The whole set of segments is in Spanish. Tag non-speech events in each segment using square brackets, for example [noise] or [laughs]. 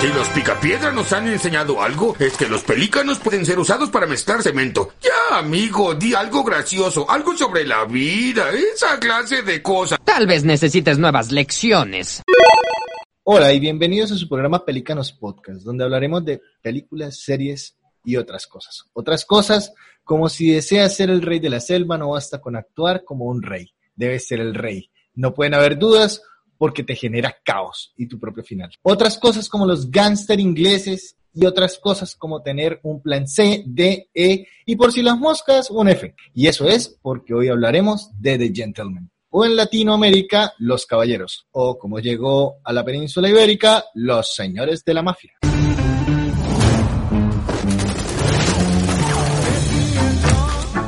Si los picapiedras nos han enseñado algo, es que los pelícanos pueden ser usados para mezclar cemento. Ya, amigo, di algo gracioso, algo sobre la vida, esa clase de cosas. Tal vez necesites nuevas lecciones. Hola y bienvenidos a su programa Pelícanos Podcast, donde hablaremos de películas, series y otras cosas. Otras cosas como si deseas ser el rey de la selva, no basta con actuar como un rey, debes ser el rey. No pueden haber dudas porque te genera caos y tu propio final. Otras cosas como los gángster ingleses y otras cosas como tener un plan C, D, E y por si las moscas un F. Y eso es porque hoy hablaremos de The Gentleman. O en Latinoamérica, los caballeros. O como llegó a la península ibérica, los señores de la mafia.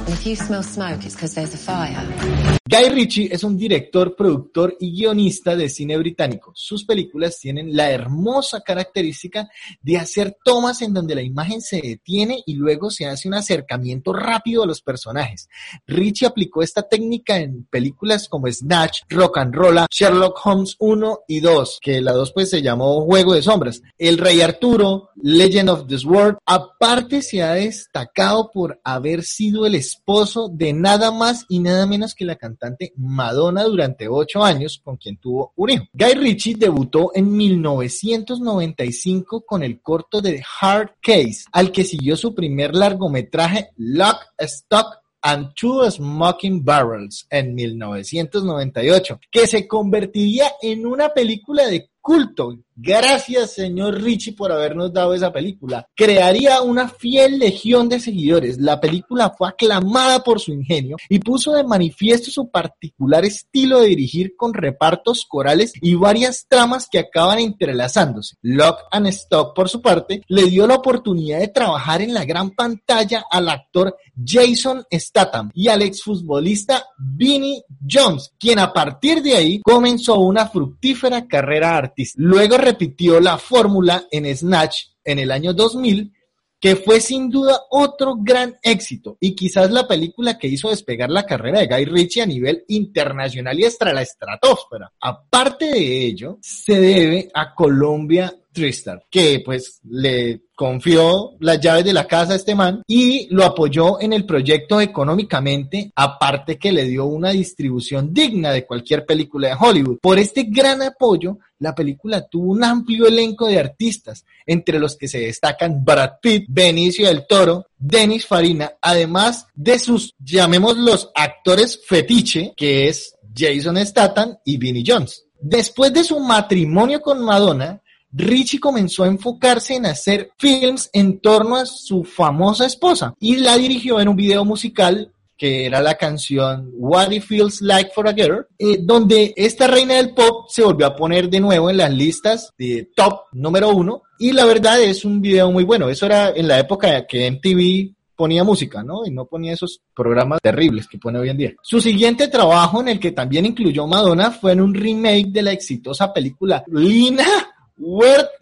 If you smell smoke, it's because there's a fire. Guy Ritchie es un director, productor y guionista de cine británico. Sus películas tienen la hermosa característica de hacer tomas en donde la imagen se detiene y luego se hace un acercamiento rápido a los personajes. Ritchie aplicó esta técnica en películas como Snatch, Rock and Roll, Sherlock Holmes 1 y 2, que la 2 pues se llamó Juego de Sombras, El Rey Arturo, Legend of the Sword. Aparte se ha destacado por haber sido el esposo de nada más y nada menos que la cantante Madonna durante ocho años, con quien tuvo un hijo. Guy Ritchie debutó en 1995 con el corto de Hard Case, al que siguió su primer largometraje Lock, Stock and Two Smoking Barrels en 1998, que se convertiría en una película de culto. Gracias, señor Richie, por habernos dado esa película. Crearía una fiel legión de seguidores. La película fue aclamada por su ingenio y puso de manifiesto su particular estilo de dirigir con repartos corales y varias tramas que acaban entrelazándose. Lock and Stock, por su parte, le dio la oportunidad de trabajar en la gran pantalla al actor Jason Statham y al exfutbolista Vinnie Jones, quien a partir de ahí comenzó una fructífera carrera artística. Luego repitió la fórmula en Snatch en el año 2000, que fue sin duda otro gran éxito y quizás la película que hizo despegar la carrera de Guy Ritchie a nivel internacional y hasta la estratosfera. Aparte de ello, se debe a Colombia Tristar, que pues le confió las llaves de la casa a este man y lo apoyó en el proyecto económicamente, aparte que le dio una distribución digna de cualquier película de Hollywood. Por este gran apoyo, la película tuvo un amplio elenco de artistas, entre los que se destacan Brad Pitt, Benicio del Toro, Dennis Farina, además de sus, llamémoslos, actores fetiche, que es Jason Statham y Vinnie Jones. Después de su matrimonio con Madonna, Richie comenzó a enfocarse en hacer films en torno a su famosa esposa y la dirigió en un video musical que era la canción What It Feels Like for a Girl, eh, donde esta reina del pop se volvió a poner de nuevo en las listas de top número uno y la verdad es un video muy bueno. Eso era en la época que MTV ponía música, ¿no? Y no ponía esos programas terribles que pone hoy en día. Su siguiente trabajo en el que también incluyó Madonna fue en un remake de la exitosa película Lina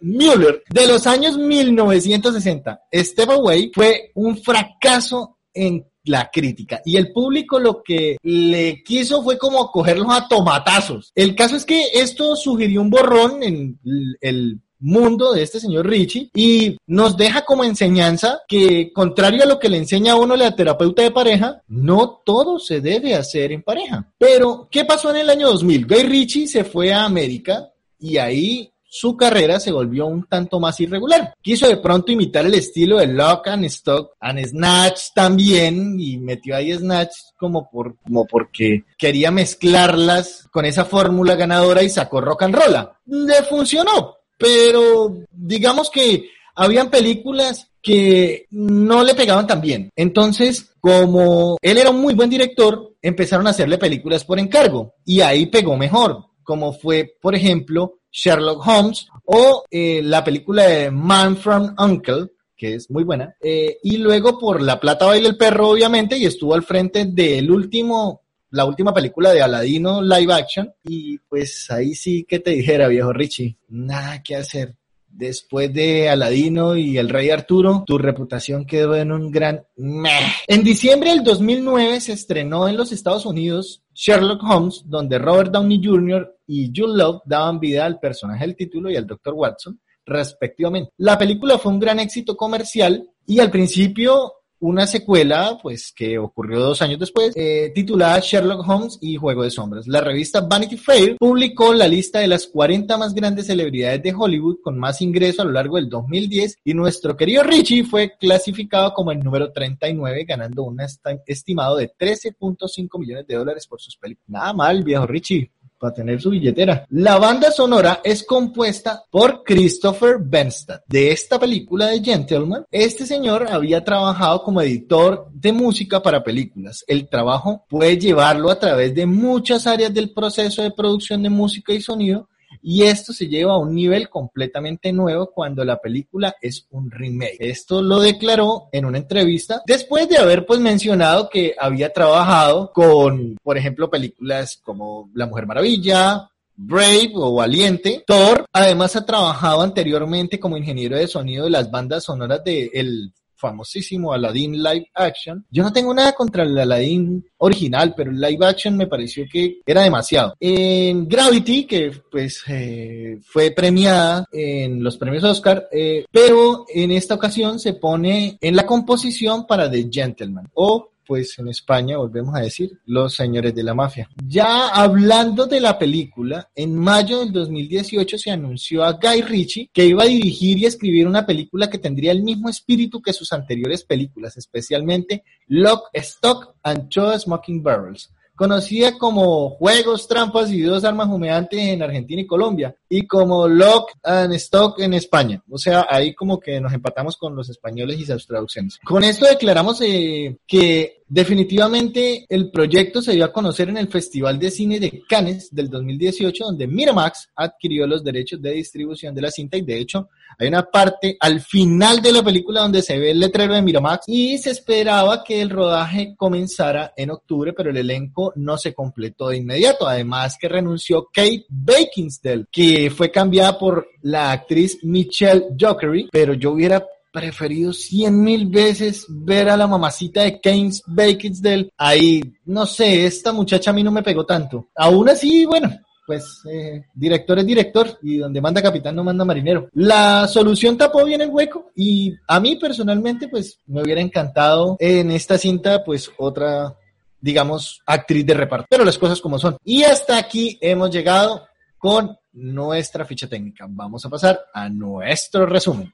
Müller de los años 1960. Step Away fue un fracaso en la crítica y el público lo que le quiso fue como cogerlos a tomatazos. El caso es que esto sugirió un borrón en el mundo de este señor Richie y nos deja como enseñanza que contrario a lo que le enseña a uno la terapeuta de pareja, no todo se debe hacer en pareja. Pero, ¿qué pasó en el año 2000? Guy Richie se fue a América y ahí su carrera se volvió un tanto más irregular. Quiso de pronto imitar el estilo de Lock and Stock and Snatch también y metió ahí Snatch como, por, como porque quería mezclarlas con esa fórmula ganadora y sacó Rock and Roll. Le funcionó, pero digamos que habían películas que no le pegaban tan bien. Entonces, como él era un muy buen director, empezaron a hacerle películas por encargo y ahí pegó mejor, como fue, por ejemplo, Sherlock Holmes o eh, la película de Man from Uncle, que es muy buena, eh, y luego por La Plata Baila el Perro, obviamente, y estuvo al frente del último, la última película de Aladino live action, y pues ahí sí que te dijera, viejo Richie, nada que hacer. Después de Aladino y el Rey Arturo, tu reputación quedó en un gran meh. En diciembre del 2009 se estrenó en los Estados Unidos Sherlock Holmes, donde Robert Downey Jr. y Jude Love daban vida al personaje del título y al Dr. Watson, respectivamente. La película fue un gran éxito comercial y al principio una secuela, pues que ocurrió dos años después, eh, titulada Sherlock Holmes y Juego de Sombras. La revista Vanity Fair publicó la lista de las 40 más grandes celebridades de Hollywood con más ingreso a lo largo del 2010 y nuestro querido Richie fue clasificado como el número 39, ganando un estimado de 13.5 millones de dólares por sus películas. Nada mal, viejo Richie para tener su billetera. La banda sonora es compuesta por Christopher Benstad. De esta película de Gentleman, este señor había trabajado como editor de música para películas. El trabajo puede llevarlo a través de muchas áreas del proceso de producción de música y sonido, y esto se lleva a un nivel completamente nuevo cuando la película es un remake. Esto lo declaró en una entrevista después de haber pues mencionado que había trabajado con, por ejemplo, películas como La Mujer Maravilla, Brave o Valiente. Thor además ha trabajado anteriormente como ingeniero de sonido de las bandas sonoras de el famosísimo Aladdin live action. Yo no tengo nada contra el Aladdin original, pero el live action me pareció que era demasiado. En Gravity, que pues eh, fue premiada en los premios Oscar, eh, pero en esta ocasión se pone en la composición para The Gentleman o pues en España, volvemos a decir, Los Señores de la Mafia. Ya hablando de la película, en mayo del 2018 se anunció a Guy Ritchie que iba a dirigir y escribir una película que tendría el mismo espíritu que sus anteriores películas, especialmente Lock, Stock and Two Smoking Barrels conocida como Juegos, Trampas y Dos Armas Humeantes en Argentina y Colombia, y como Lock and Stock en España. O sea, ahí como que nos empatamos con los españoles y sus traducciones. Con esto declaramos eh, que definitivamente el proyecto se dio a conocer en el Festival de Cine de Cannes del 2018, donde Miramax adquirió los derechos de distribución de la cinta y de hecho hay una parte al final de la película donde se ve el letrero de Miramax y se esperaba que el rodaje comenzara en octubre, pero el elenco no se completó de inmediato. Además que renunció Kate Beckinsale, que fue cambiada por la actriz Michelle Dockery, pero yo hubiera preferido cien mil veces ver a la mamacita de Keynes Beckinsale ahí. No sé, esta muchacha a mí no me pegó tanto. Aún así, bueno, pues eh, director es director y donde manda capitán no manda marinero. La solución tapó bien el hueco y a mí personalmente pues me hubiera encantado en esta cinta pues otra digamos actriz de reparto, pero las cosas como son. Y hasta aquí hemos llegado con nuestra ficha técnica. Vamos a pasar a nuestro resumen.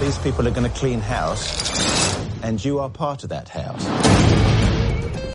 These people are going to clean house and you are part of that house.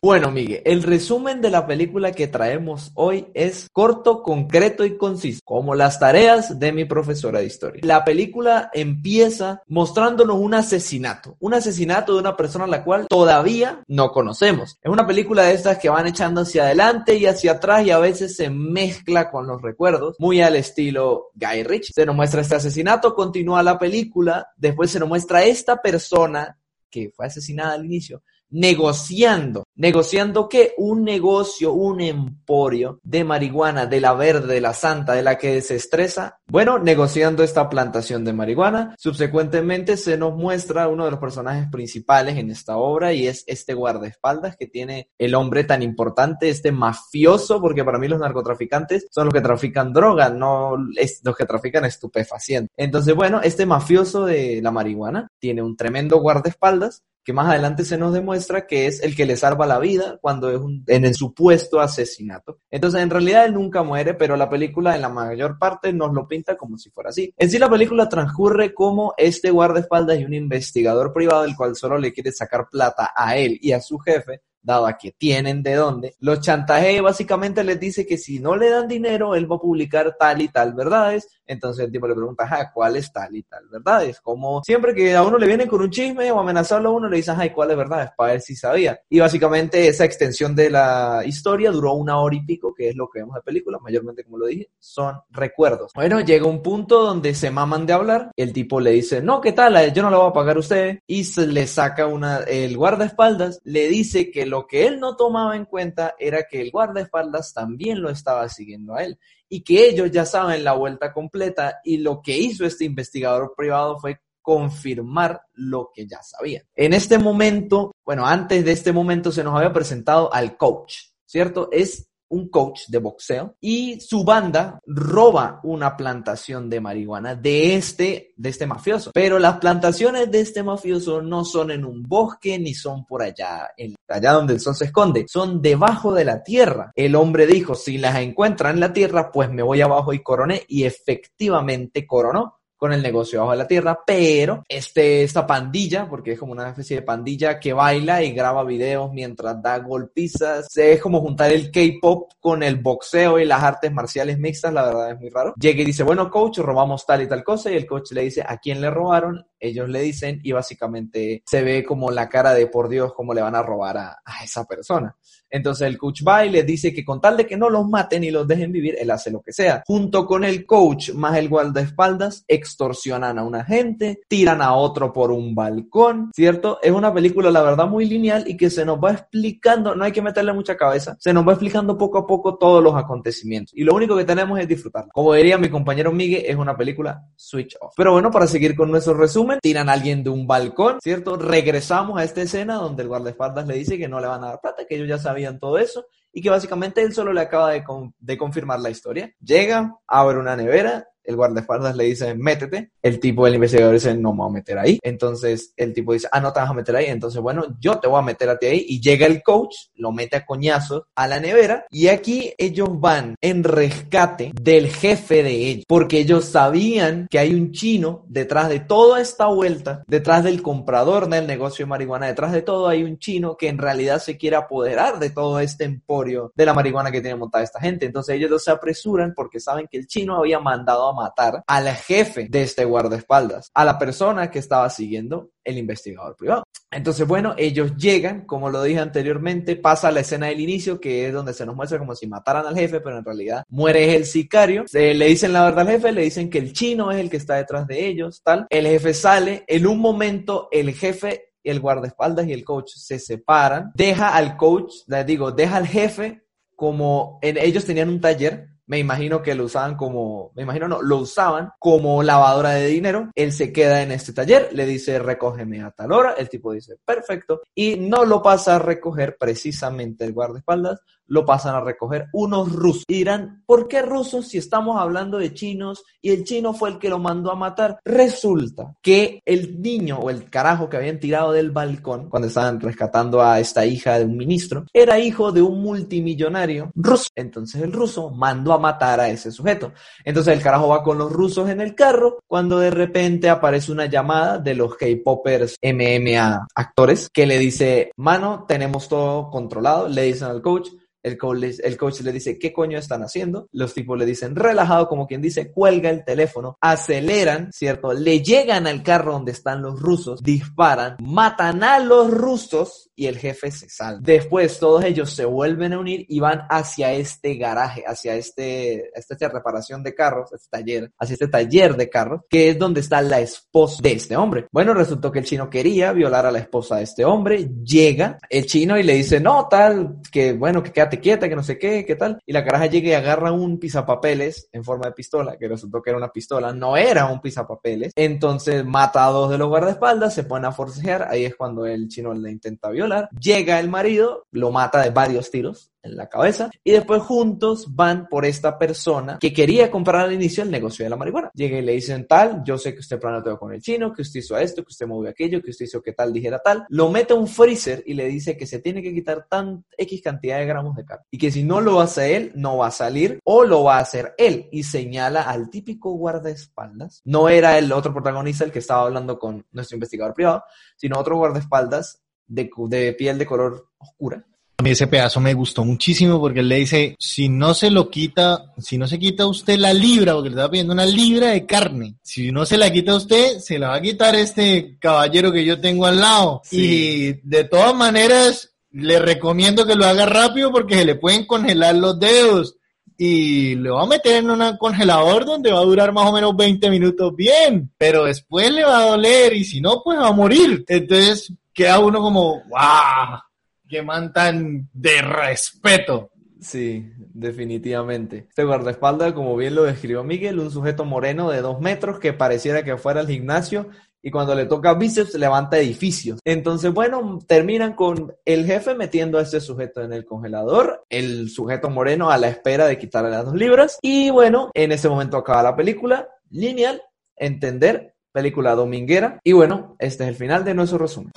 Bueno, Miguel, el resumen de la película que traemos hoy es corto, concreto y conciso, como las tareas de mi profesora de historia. La película empieza mostrándonos un asesinato, un asesinato de una persona a la cual todavía no conocemos. Es una película de estas que van echando hacia adelante y hacia atrás y a veces se mezcla con los recuerdos, muy al estilo Guy Ritchie. Se nos muestra este asesinato, continúa la película, después se nos muestra esta persona que fue asesinada al inicio, negociando. ¿Negociando qué? Un negocio, un emporio de marihuana, de la verde, de la santa, de la que se estresa. Bueno, negociando esta plantación de marihuana. Subsecuentemente se nos muestra uno de los personajes principales en esta obra y es este guardaespaldas que tiene el hombre tan importante, este mafioso, porque para mí los narcotraficantes son los que trafican droga, no los que trafican estupefacientes. Entonces, bueno, este mafioso de la marihuana tiene un tremendo guardaespaldas que más adelante se nos demuestra que es el que le salva la vida cuando es un, en el supuesto asesinato. Entonces, en realidad él nunca muere, pero la película en la mayor parte nos lo pinta como si fuera así. En sí, la película transcurre como este guardaespaldas y un investigador privado, el cual solo le quiere sacar plata a él y a su jefe dado a que tienen de dónde, los chantajea y básicamente les dice que si no le dan dinero, él va a publicar tal y tal verdades. Entonces el tipo le pregunta, ajá, ¿cuál es tal y tal verdades? Como siempre que a uno le vienen con un chisme o amenazarlo a uno, le dicen, ay, ¿cuál es verdades? Para ver si sabía. Y básicamente esa extensión de la historia duró una hora y pico, que es lo que vemos de película, mayormente como lo dije, son recuerdos. Bueno, llega un punto donde se maman de hablar, el tipo le dice, no, ¿qué tal? Yo no lo voy a pagar a usted. Y se le saca una, el guardaespaldas, le dice que lo que él no tomaba en cuenta era que el guardaespaldas también lo estaba siguiendo a él y que ellos ya saben la vuelta completa y lo que hizo este investigador privado fue confirmar lo que ya sabían. En este momento, bueno, antes de este momento se nos había presentado al coach, ¿cierto? Es un coach de boxeo y su banda roba una plantación de marihuana de este, de este mafioso. Pero las plantaciones de este mafioso no son en un bosque ni son por allá, en, allá donde el sol se esconde, son debajo de la tierra. El hombre dijo, si las encuentran en la tierra, pues me voy abajo y coroné y efectivamente coronó con el negocio bajo la tierra, pero este, esta pandilla, porque es como una especie de pandilla que baila y graba videos mientras da golpizas, es como juntar el K-pop con el boxeo y las artes marciales mixtas, la verdad es muy raro. Llega y dice, bueno, coach, robamos tal y tal cosa, y el coach le dice, ¿a quién le robaron? Ellos le dicen, y básicamente se ve como la cara de por Dios, cómo le van a robar a, esa persona. Entonces el coach va y les dice que con tal de que no los maten y los dejen vivir, él hace lo que sea. Junto con el coach más el guardaespaldas, extorsionan a una gente, tiran a otro por un balcón, ¿cierto? Es una película, la verdad, muy lineal y que se nos va explicando, no hay que meterle mucha cabeza, se nos va explicando poco a poco todos los acontecimientos. Y lo único que tenemos es disfrutarla. Como diría mi compañero Miguel, es una película switch off. Pero bueno, para seguir con nuestro resumen, tiran a alguien de un balcón, ¿cierto? Regresamos a esta escena donde el guardaespaldas le dice que no le van a dar plata, que ellos ya sabían todo eso y que básicamente él solo le acaba de, de confirmar la historia. Llega, abre una nevera, el guardaespaldas le dice, métete. El tipo del investigador dice, no me voy a meter ahí. Entonces el tipo dice, ah, no te vas a meter ahí. Entonces, bueno, yo te voy a meter a ti ahí. Y llega el coach, lo mete a coñazos a la nevera. Y aquí ellos van en rescate del jefe de ellos. Porque ellos sabían que hay un chino detrás de toda esta vuelta, detrás del comprador del negocio de marihuana, detrás de todo hay un chino que en realidad se quiere apoderar de todo este emporio de la marihuana que tiene montada esta gente. Entonces ellos se apresuran porque saben que el chino había mandado a matar al jefe de este guardaespaldas, a la persona que estaba siguiendo el investigador privado. Entonces, bueno, ellos llegan, como lo dije anteriormente, pasa la escena del inicio, que es donde se nos muestra como si mataran al jefe, pero en realidad muere el sicario. le dicen la verdad al jefe, le dicen que el chino es el que está detrás de ellos, tal. El jefe sale, en un momento el jefe el guardaespaldas y el coach se separan, deja al coach, les digo, deja al jefe como en, ellos tenían un taller me imagino que lo usaban como, me imagino no, lo usaban como lavadora de dinero. Él se queda en este taller, le dice recógeme a tal hora, el tipo dice perfecto y no lo pasa a recoger precisamente el guardaespaldas, lo pasan a recoger unos rusos. Y dirán, ¿por qué rusos si estamos hablando de chinos y el chino fue el que lo mandó a matar? Resulta que el niño o el carajo que habían tirado del balcón cuando estaban rescatando a esta hija de un ministro era hijo de un multimillonario ruso. Entonces el ruso mandó a matar a ese sujeto. Entonces el carajo va con los rusos en el carro cuando de repente aparece una llamada de los K-Poppers MMA actores que le dice, mano, tenemos todo controlado, le dicen al coach, el coach, el coach le dice, ¿qué coño están haciendo? Los tipos le dicen, relajado, como quien dice, cuelga el teléfono, aceleran, ¿cierto? Le llegan al carro donde están los rusos, disparan, matan a los rusos y el jefe se salva. Después todos ellos se vuelven a unir y van hacia este garaje, hacia este, esta reparación de carros, este taller, hacia este taller de carros, que es donde está la esposa de este hombre. Bueno, resultó que el chino quería violar a la esposa de este hombre, llega el chino y le dice, no, tal, que bueno, que quédate quieta, que no sé qué, qué tal. Y la caraja llega y agarra un pizapapeles en forma de pistola, que resultó que era una pistola, no era un pizapapeles. Entonces mata a dos de los guardaespaldas, se pone a forcejear, ahí es cuando el chino le intenta violar Llega el marido, lo mata de varios tiros en la cabeza y después juntos van por esta persona que quería comprar al inicio el negocio de la marihuana. Llega y le dicen tal, yo sé que usted planeó con el chino, que usted hizo esto, que usted movió aquello, que usted hizo que tal dijera tal. Lo mete a un freezer y le dice que se tiene que quitar tan X cantidad de gramos de carne y que si no lo hace él, no va a salir o lo va a hacer él y señala al típico guardaespaldas. No era el otro protagonista el que estaba hablando con nuestro investigador privado, sino otro guardaespaldas de, piel de color oscura, A mí ese pedazo me gustó muchísimo porque él le dice, si no se lo quita, si no se quita usted la libra, porque le estaba pidiendo una libra de carne, si no se la quita usted, se la va a quitar este caballero que yo tengo al lado. Sí. Y de todas maneras, le recomiendo que lo haga rápido porque se le pueden congelar los dedos. Y lo va a meter en un congelador donde va a durar más o menos 20 minutos bien, pero después le va a doler y si no, pues va a morir. Entonces queda uno como, ¡wow! ¡Qué man tan de respeto! Sí, definitivamente. Este guardaespaldas, como bien lo describió Miguel, un sujeto moreno de dos metros que pareciera que fuera al gimnasio y cuando le toca bíceps levanta edificios. Entonces, bueno, terminan con el jefe metiendo a este sujeto en el congelador, el sujeto moreno a la espera de quitarle las dos libras y bueno, en ese momento acaba la película, lineal, entender, película dominguera y bueno, este es el final de nuestro resumen.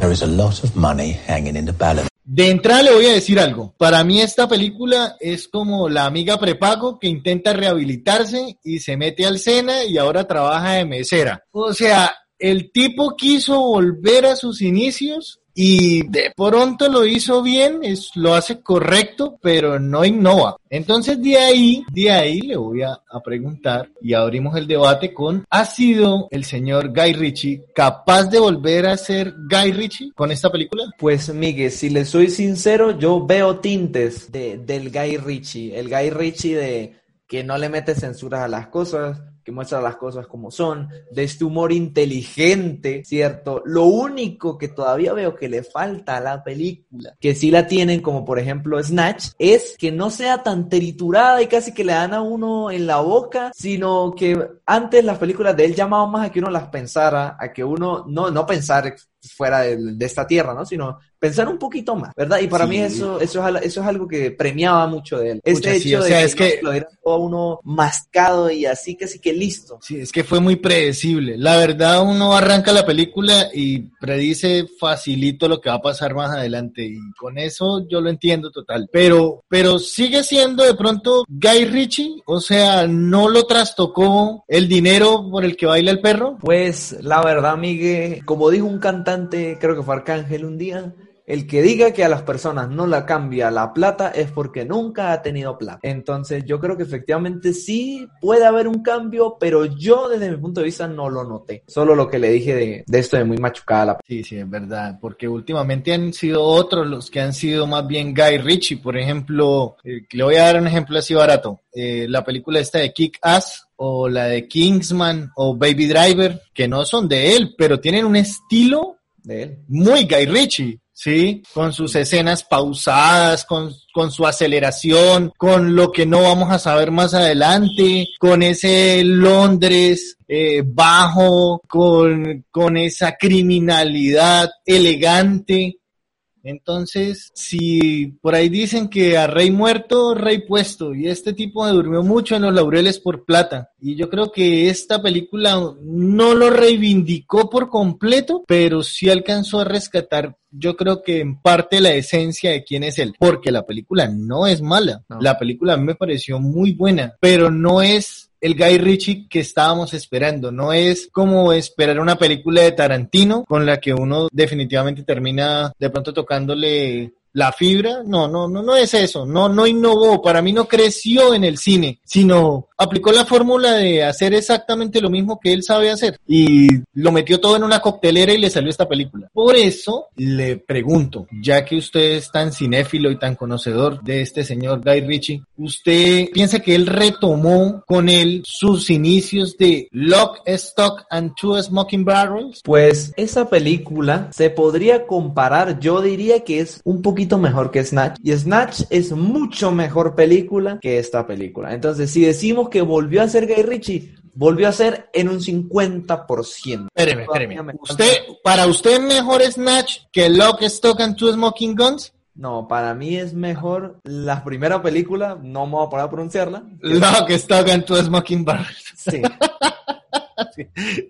There is a lot of money hanging in the balance. De entrada le voy a decir algo. Para mí esta película es como la amiga prepago que intenta rehabilitarse y se mete al Sena y ahora trabaja de mesera. O sea, el tipo quiso volver a sus inicios y de pronto lo hizo bien, es, lo hace correcto, pero no innova. Entonces de ahí, de ahí le voy a, a preguntar y abrimos el debate con, ¿ha sido el señor Guy Ritchie capaz de volver a ser Guy Ritchie con esta película? Pues Miguel, si le soy sincero, yo veo tintes de, del Guy Ritchie, el Guy Ritchie de que no le mete censuras a las cosas, que muestra las cosas como son, de este humor inteligente, ¿cierto? Lo único que todavía veo que le falta a la película, que sí la tienen como por ejemplo Snatch, es que no sea tan triturada y casi que le dan a uno en la boca, sino que antes las películas de él llamaban más a que uno las pensara, a que uno no, no pensar fuera de, de esta tierra, ¿no? Sino pensar un poquito más, ¿verdad? Y para Sí. mí eso, eso, es, eso es algo que premiaba mucho de él. Este Pucha, sí, hecho o de sea, que, es que- lo dieran todo uno mascado y así casi que listo. Sí, es que fue muy predecible. La verdad, uno arranca la película y predice facilito lo que va a pasar más adelante y con eso yo lo entiendo total. Pero, pero sigue siendo de pronto Guy Ritchie, o sea, no lo trastocó el dinero por el que baila el perro. Pues la verdad, Miguel, como dijo un cantante, creo que fue Arcángel un día, el que diga que a las personas no la cambia la plata es porque nunca ha tenido plata. Entonces yo creo que efectivamente sí puede haber un cambio, pero yo desde mi punto de vista no lo noté. Solo lo que le dije de, de esto de muy machucada la Sí, sí, es verdad, porque últimamente han sido otros los que han sido más bien Guy Ritchie, por ejemplo, eh, le voy a dar un ejemplo así barato, eh, la película esta de Kick Ass o la de Kingsman o Baby Driver, que no son de él, pero tienen un estilo de él. muy Guy Ritchie, ¿sí? Con sus escenas pausadas, con, con su aceleración, con lo que no vamos a saber más adelante, con ese Londres eh, bajo, con, con esa criminalidad elegante. Entonces, si por ahí dicen que a rey muerto, rey puesto, y este tipo me durmió mucho en los laureles por plata, y yo creo que esta película no lo reivindicó por completo, pero sí alcanzó a rescatar, yo creo que en parte la esencia de quién es él, porque la película no es mala, No. la película me pareció muy buena, pero no es el Guy Ritchie que estábamos esperando. No es como esperar una película de Tarantino con la que uno definitivamente termina de pronto tocándole la fibra. No, no, no, no es eso. No, no innovó. Para mí no creció en el cine, sino aplicó la fórmula de hacer exactamente lo mismo que él sabe hacer y lo metió todo en una coctelera y le salió esta película. Por eso le pregunto, ya que usted es tan cinéfilo y tan conocedor de este señor Guy Ritchie, ¿usted piensa que él retomó con él sus inicios de Lock, Stock and Two Smoking Barrels? Pues esa película se podría comparar, yo diría que es un poquito mejor que Snatch. Y Snatch es mucho mejor película que esta película. Entonces, si decimos que volvió a ser Guy Ritchie, volvió a ser en un 50%. Espéreme, espéreme. ¿Usted, para usted mejor Snatch que Lock, Stock and Two Smoking Guns? No, para mí es mejor la primera película, no me voy a poner a pronunciarla. Lock, Stock and Two Smoking Barrels. Sí. [laughs]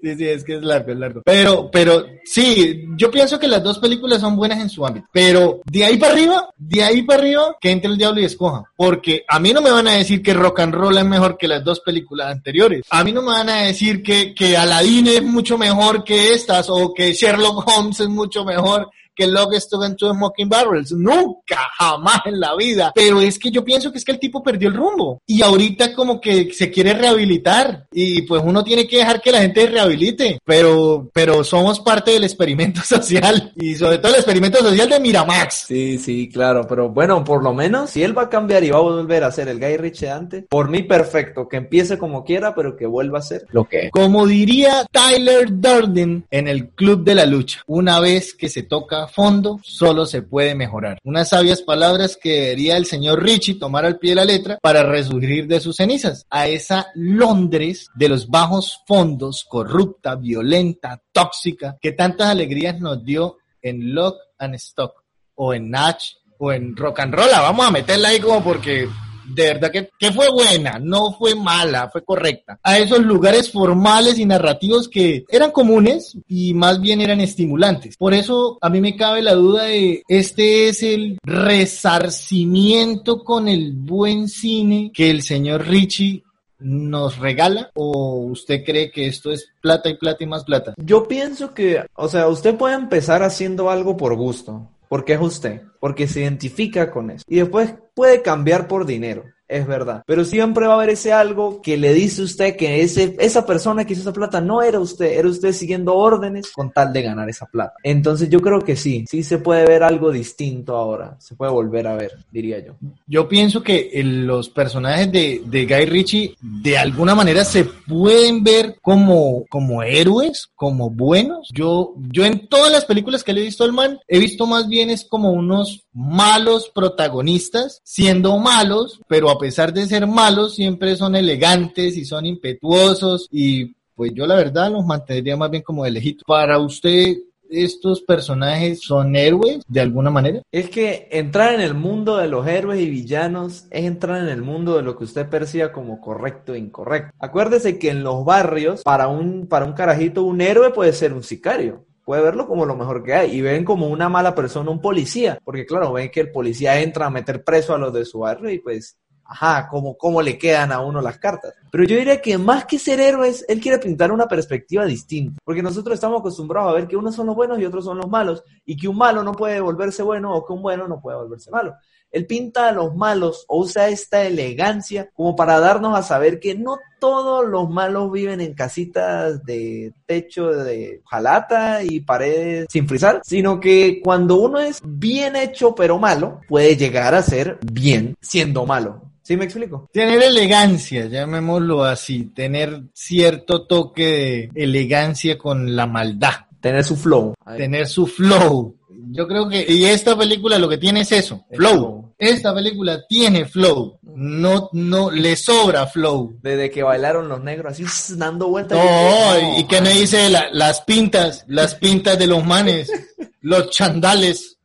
Sí, sí, es que es largo, es largo. Pero, pero, sí, yo pienso que las dos películas son buenas en su ámbito. Pero de ahí para arriba, de ahí para arriba, que entre el diablo y escoja. Porque a mí no me van a decir que Rock and Roll es mejor que las dos películas anteriores. A mí no me van a decir que, que Aladdin es mucho mejor que estas o que Sherlock Holmes es mucho mejor que Log Stock and Two Smoking Barrels. Nunca, jamás en la vida. Pero es que yo pienso que es que el tipo perdió el rumbo. Y ahorita como que se quiere rehabilitar. Y pues uno tiene que dejar que la gente rehabilite. Pero, pero somos parte del experimento [laughs] social. Y sobre todo el experimento social de Miramax. Sí, sí, claro, pero bueno, por lo menos si él va a cambiar y va a volver a ser el Guy Ritchie de antes, por mí perfecto, que empiece como quiera, pero que vuelva a ser lo que es. Como diría Tyler Durden en el Club de la Lucha, una vez que se toca fondo, solo se puede mejorar. Unas sabias palabras que debería el señor Richie tomar al pie de la letra para resurgir de sus cenizas. A esa Londres de los bajos fondos, corrupta, violenta, tóxica, que tantas alegrías nos dio en Lock and Stock o en Natch o en Rock and Roll. Vamos a meterla ahí como porque de verdad que, que fue buena, no fue mala, fue correcta. A esos lugares formales y narrativos que eran comunes y más bien eran estimulantes. Por eso a mí me cabe la duda de este es el resarcimiento con el buen cine que el señor Richie nos regala o usted cree que esto es plata y plata y más plata? Yo pienso que, o sea, usted puede empezar haciendo algo por gusto, porque es usted, porque se identifica con eso. Y después puede cambiar por dinero es verdad. Pero siempre va a haber ese algo que le dice usted que ese, esa persona que hizo esa plata no era usted, era usted siguiendo órdenes con tal de ganar esa plata. Entonces yo creo que sí, sí se puede ver algo distinto ahora, se puede volver a ver, diría yo. Yo pienso que el- los personajes de, de Guy Ritchie de alguna manera se pueden ver como, como héroes, como buenos. Yo, yo en todas las películas que le he visto al man, he visto más bien es como unos malos protagonistas, siendo malos, pero a pesar de ser malos, siempre son elegantes y son impetuosos y pues yo la verdad los mantendría más bien como de lejito. Para usted, ¿estos personajes son héroes de alguna manera? Es que entrar en el mundo de los héroes y villanos es entrar en el mundo de lo que usted perciba como correcto e incorrecto. Acuérdese que en los barrios, para un, para un carajito, un héroe puede ser un sicario. Puede verlo como lo mejor que hay y ven como una mala persona un policía, porque claro, ven que el policía entra a meter preso a los de su barrio y pues, ajá, cómo, cómo le quedan a uno las cartas. Pero yo diría que más que ser héroes, él quiere pintar una perspectiva distinta, porque nosotros estamos acostumbrados a ver que unos son los buenos y otros son los malos, y que un malo no puede volverse bueno o que un bueno no puede volverse malo. Él pinta a los malos o usa esta elegancia como para darnos a saber que no todos los malos viven en casitas de techo de jalata y paredes sin frizar, sino que cuando uno es bien hecho pero malo, puede llegar a ser bien siendo malo. ¿Sí me explico? Tener elegancia, llamémoslo así, tener cierto toque de elegancia con la maldad, Tener su flow. tener su flow. Yo creo que, y esta película lo que tiene es eso, flow. flow. Esta película tiene flow, no, no, le sobra flow. Desde que bailaron los negros así dando vueltas. No, y que me dice la- las pintas, las pintas de los manes, [laughs] los chandales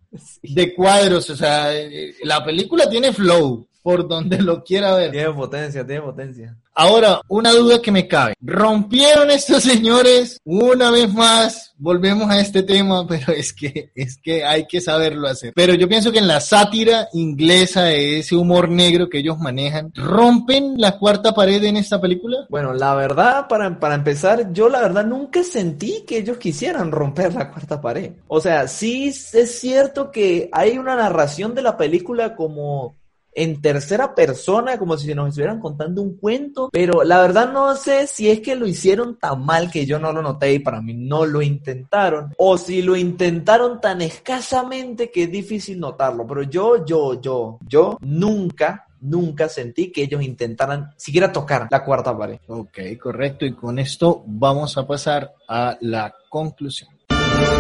de cuadros, o sea, eh, la película tiene flow por donde lo quiera ver. Tiene potencia, tiene potencia. Ahora, una duda que me cabe. Rompieron estos señores una vez más. Volvemos a este tema, pero es que, es que hay que saberlo hacer. Pero yo pienso que en la sátira inglesa de ese humor negro que ellos manejan, ¿rompen la cuarta pared en esta película? Bueno, la verdad, para, para empezar, yo la verdad nunca sentí que ellos quisieran romper la cuarta pared. O sea, sí es cierto que hay una narración de la película como en tercera persona, como si nos estuvieran contando un cuento, pero la verdad no sé si es que lo hicieron tan mal que yo no lo noté y para mí no lo intentaron, o si lo intentaron tan escasamente que es difícil notarlo, pero yo, yo, yo, yo nunca nunca sentí que ellos intentaran siquiera tocar la cuarta pared. Ok, correcto. Y con esto vamos a pasar a la conclusión.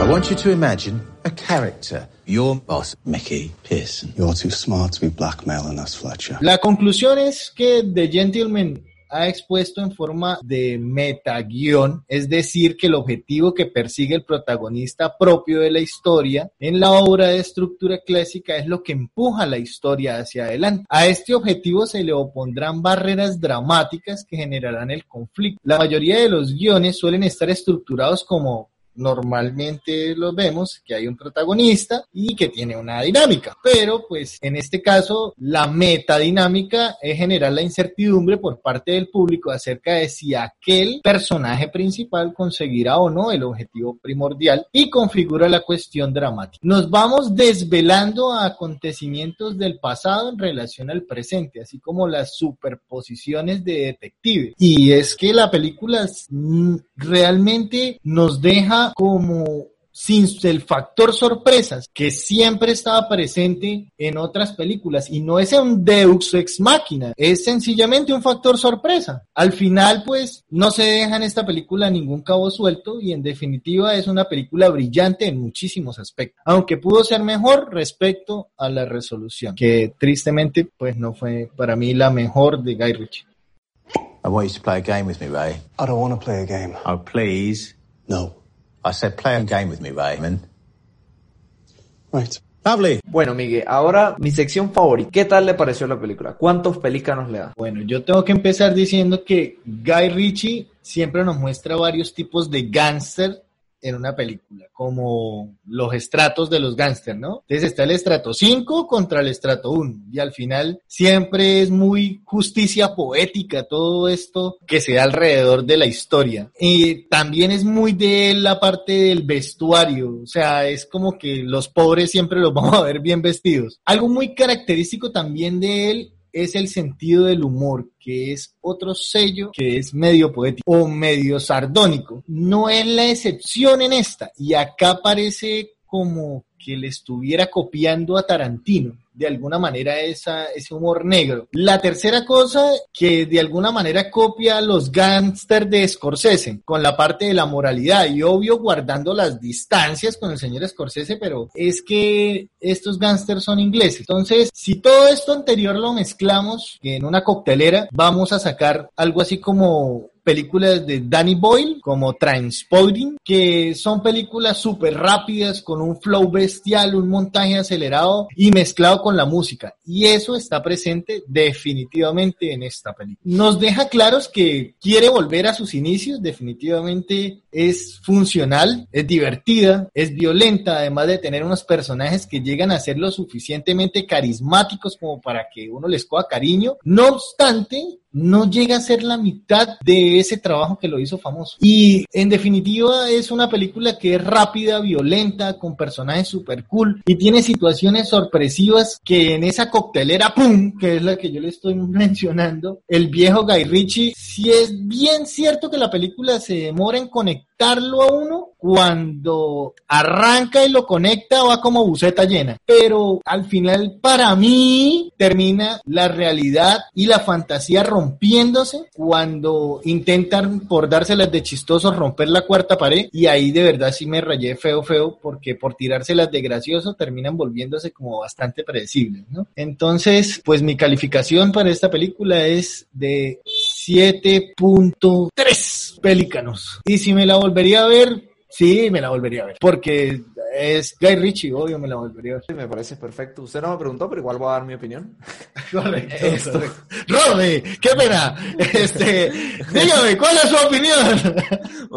I want you to imagine a character. Your boss, Mickey Pearson. You're too smart to be blackmailing us, Fletcher. La conclusión es que The Gentleman ha expuesto en forma de metaguión, es decir, que el objetivo que persigue el protagonista propio de la historia en la obra de estructura clásica es lo que empuja la historia hacia adelante. A este objetivo se le opondrán barreras dramáticas que generarán el conflicto. La mayoría de los guiones suelen estar estructurados como normalmente lo vemos que hay un protagonista y que tiene una dinámica, pero pues en este caso la metadinámica es generar la incertidumbre por parte del público acerca de si aquel personaje principal conseguirá o no el objetivo primordial y configura la cuestión dramática. Nos vamos desvelando a acontecimientos del pasado en relación al presente, así como las superposiciones de detectives. Y es que la película realmente nos deja como sin el factor sorpresas que siempre estaba presente en otras películas y no es un Deus ex máquina, es sencillamente un factor sorpresa. Al final pues no se deja en esta película ningún cabo suelto y en definitiva es una película brillante en muchísimos aspectos, aunque pudo ser mejor respecto a la resolución, que tristemente pues no fue para mí la mejor de Guy Ritchie. I want you to play a game with me, Ray. I don't want to play a game. Oh, please. No. I said play a game with me, Raymond. Right. Lovely. Bueno, Miguel, ahora mi sección favorita. ¿Qué tal le pareció la película? ¿Cuántos pelícanos le da? Bueno, yo tengo que empezar diciendo que Guy Ritchie siempre nos muestra varios tipos de gángster en una película, como los estratos de los gángsters, ¿no? Entonces está el estrato 5 contra el estrato 1 y al final siempre es muy justicia poética todo esto que se da alrededor de la historia. Y también es muy de la parte del vestuario, o sea, es como que los pobres siempre los [laughs] vamos a ver bien vestidos. Algo muy característico también de él es el sentido del humor, que es otro sello que es medio poético o medio sardónico. No es la excepción en esta. Y acá parece como que le estuviera copiando a Tarantino de alguna manera esa, ese humor negro. La tercera cosa que de alguna manera copia a los gángsters de Scorsese con la parte de la moralidad y obvio guardando las distancias con el señor Scorsese, pero es que estos gángsters son ingleses. Entonces, si todo esto anterior lo mezclamos en una coctelera, vamos a sacar algo así como películas de Danny Boyle como Transporting, que son películas súper rápidas con un flow bestial, un montaje acelerado y mezclado con la música. Y eso está presente definitivamente en esta película. Nos deja claros que quiere volver a sus inicios, definitivamente es funcional, es divertida, es violenta, además de tener unos personajes que llegan a ser lo suficientemente carismáticos como para que uno les coja cariño. No obstante, no llega a ser la mitad de ese trabajo que lo hizo famoso. Y en definitiva es una película que es rápida, violenta, con personajes super cool y tiene situaciones sorpresivas que en esa coctelera, ¡pum!, que es la que yo le estoy [laughs] mencionando, el viejo Guy Ritchie, si es bien cierto que la película se demora en conectarlo a uno, cuando arranca y lo conecta va como buceta llena. Pero al final, para mí, termina la realidad y la fantasía rompiéndose cuando intentan, por dárselas de chistosos, romper la cuarta pared. Y ahí de verdad sí me rayé feo, feo, porque por tirárselas de gracioso terminan volviéndose como bastante predecibles, ¿no? Entonces, pues mi calificación para esta película es de 7.3 pelícanos. Y si me la volvería a ver, Sí, me la volvería a ver. Porque es Guy Ritchie, obvio, me la volvería a ver. Me parece perfecto. Usted no me preguntó, pero igual voy a dar mi opinión. [laughs] correcto, qué pena. Este, dígame, ¿cuál es su opinión?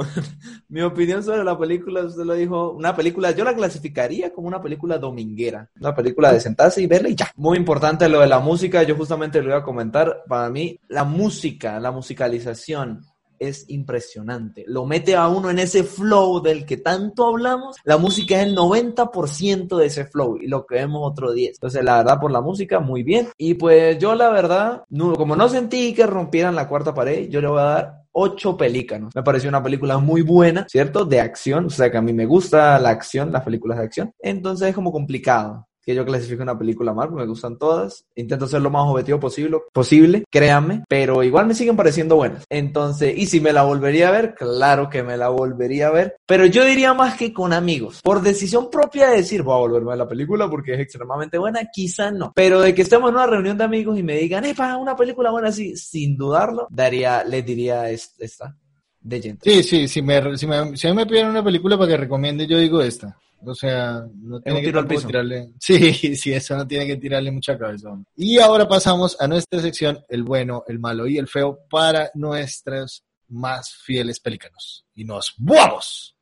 [laughs] mi opinión sobre la película, usted lo dijo, una película, yo la clasificaría como una película dominguera. Una película de sentarse y verla y ya. Muy importante lo de la música, yo justamente lo iba a comentar. Para mí, la música, la musicalización es impresionante. Lo mete a uno en ese flow del que tanto hablamos. La música es el 90% de ese flow y lo que vemos otro 10. Entonces, la verdad, por la música, muy bien. Y pues yo, la verdad, como no sentí que rompieran la cuarta pared, yo le voy a dar ocho pelícanos. Me pareció una película muy buena, ¿cierto? De acción, o sea que a mí me gusta la acción, las películas de acción. Entonces es como complicado que yo clasifique una película mal, porque me gustan todas. Intento ser lo más objetivo posible, posible, créanme, pero igual me siguen pareciendo buenas. Entonces, y si me la volvería a ver, claro que me la volvería a ver, pero yo diría más que con amigos. Por decisión propia de decir, voy a volverme a la película porque es extremadamente buena, quizá no. Pero de que estemos en una reunión de amigos y me digan, para una película buena así, sin dudarlo, daría, les diría esta. De gente. Sí, sí, si me, si me, si me piden una película para que recomiende, yo digo esta. O sea, no tiene que tirarle. Sí, [laughs] sí, eso no tiene que tirarle mucha cabeza. Y ahora pasamos a nuestra sección, el bueno, el malo y el feo, para nuestros más fieles pelícanos. Y nos vamos.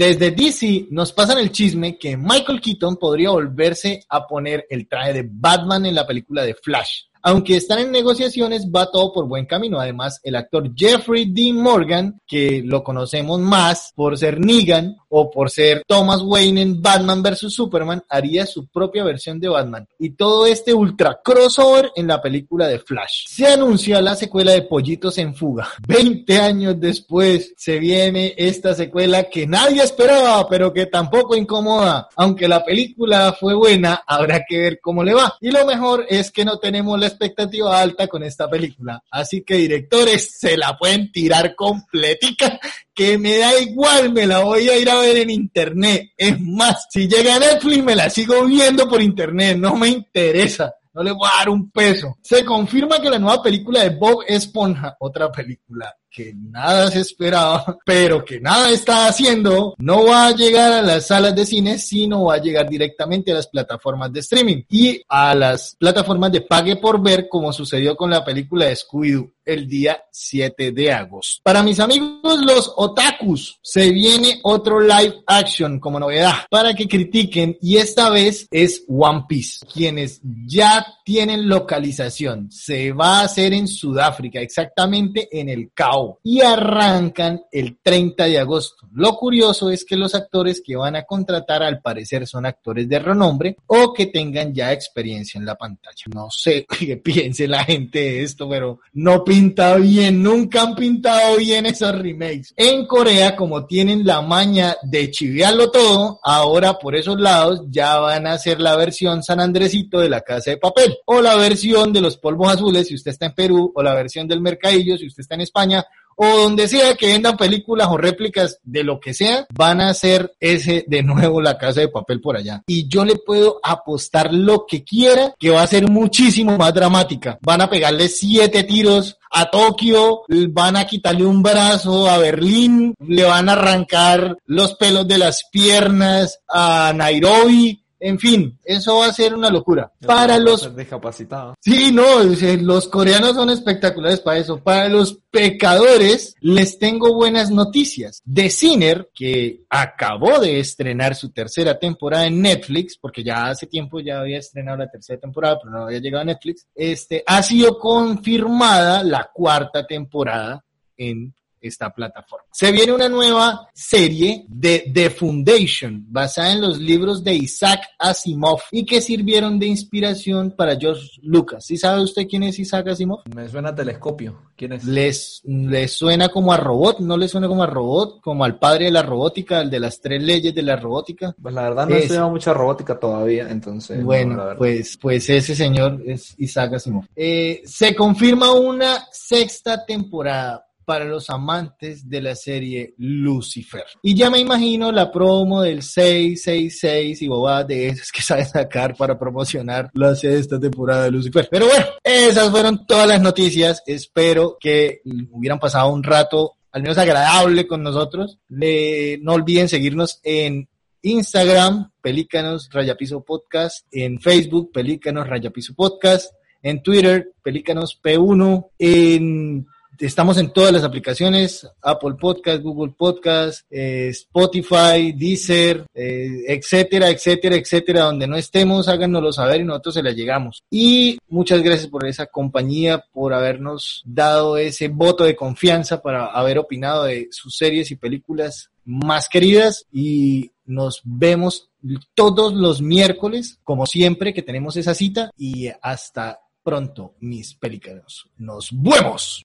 Desde DC nos pasan el chisme que Michael Keaton podría volverse a poner el traje de Batman en la película de Flash. Aunque están en negociaciones, va todo por buen camino. Además, el actor Jeffrey Dean Morgan, que lo conocemos más por ser Negan o por ser Thomas Wayne en Batman vs. Superman, haría su propia versión de Batman. Y todo este ultra crossover en la película de Flash. Se anuncia la secuela de Pollitos en Fuga. [laughs] 20 años después se viene esta secuela que nadie esperaba, pero que tampoco incomoda. Aunque la película fue buena, habrá que ver cómo le va. Y lo mejor es que no tenemos la expectativa alta con esta película. Así que directores se la pueden tirar completica, que me da igual, me la voy a ir a ver en internet. Es más, si llega a Netflix me la sigo viendo por internet, no me interesa. No le voy a dar un peso. Se confirma que la nueva película de Bob Esponja, otra película que nada se esperaba, [laughs] pero que nada está haciendo, no va a llegar a las salas de cine, sino va a llegar directamente a las plataformas de streaming y a las plataformas de pague por ver, como sucedió con la película de Scooby-Doo el día 7 de agosto. Para mis amigos los otakus, se viene otro live action como novedad para que critiquen y esta vez es One Piece, quienes ya tienen localización. Se va a hacer en Sudáfrica, exactamente en el Cao y arrancan el 30 de agosto. Lo curioso es que los actores que van a contratar al parecer son actores de renombre o que tengan ya experiencia en la pantalla. No sé [laughs] qué piense la gente de esto, pero no pinta bien, nunca han pintado bien esos remakes. En Corea, como tienen la maña de chiviarlo todo, ahora por esos lados ya van a hacer la versión San Andresito de la casa de papel o la versión de los polvos azules si usted está en Perú o la versión del mercadillo si usted está en España o donde sea que vendan películas o réplicas de lo que sea, van a hacer ese de nuevo la casa de papel por allá. Y yo le puedo apostar lo que quiera que va a ser muchísimo más dramática. Van a pegarle siete tiros a Tokio, van a quitarle un brazo a Berlín, le van a arrancar los pelos de las piernas a Nairobi, en fin, eso va a ser una locura. Para los discapacitados. Sí, no, los coreanos son espectaculares para eso. Para los pecadores, les tengo buenas noticias. The Sinner, que acabó de estrenar su tercera temporada en Netflix, porque ya hace tiempo ya había estrenado la tercera temporada, pero no había llegado a Netflix, este, ha sido confirmada la cuarta temporada en esta plataforma. Se viene una nueva serie de The Foundation, basada en los libros de Isaac Asimov y que sirvieron de inspiración para George Lucas. ¿Sí sabe usted quién es Isaac Asimov? Me suena a telescopio. ¿Quién es? Les, les suena como a robot, no le suena como a robot, como al padre de la robótica, el de las tres leyes de la robótica. Pues la verdad no he estudiado mucha robótica todavía, entonces. Bueno, no, pues, pues ese señor es Isaac Asimov. Eh, se confirma una sexta temporada para los amantes de la serie Lucifer. Y ya me imagino la promo del 666 y bobadas de esas que [laughs] sabe sacar para promocionar la sexta temporada de Lucifer. Pero bueno, esas fueron todas las noticias. Espero que hubieran pasado un rato al menos agradable con nosotros. no olviden seguirnos en Instagram, Pelícanos Rayapiso Podcast, en Facebook, Pelícanos Rayapiso Podcast, en Twitter, Pelícanos P1, en Estamos en todas las aplicaciones, Apple Podcast, Google Podcast, eh, Spotify, Deezer, eh, etcétera, etcétera, etcétera. Donde no estemos, háganoslo saber y nosotros se la llegamos. Y muchas gracias por esa compañía, por habernos dado ese voto de confianza para haber opinado de sus series y películas más queridas y nos vemos todos los miércoles, como siempre que tenemos esa cita y hasta pronto, mis pelícanos. Nos vemos.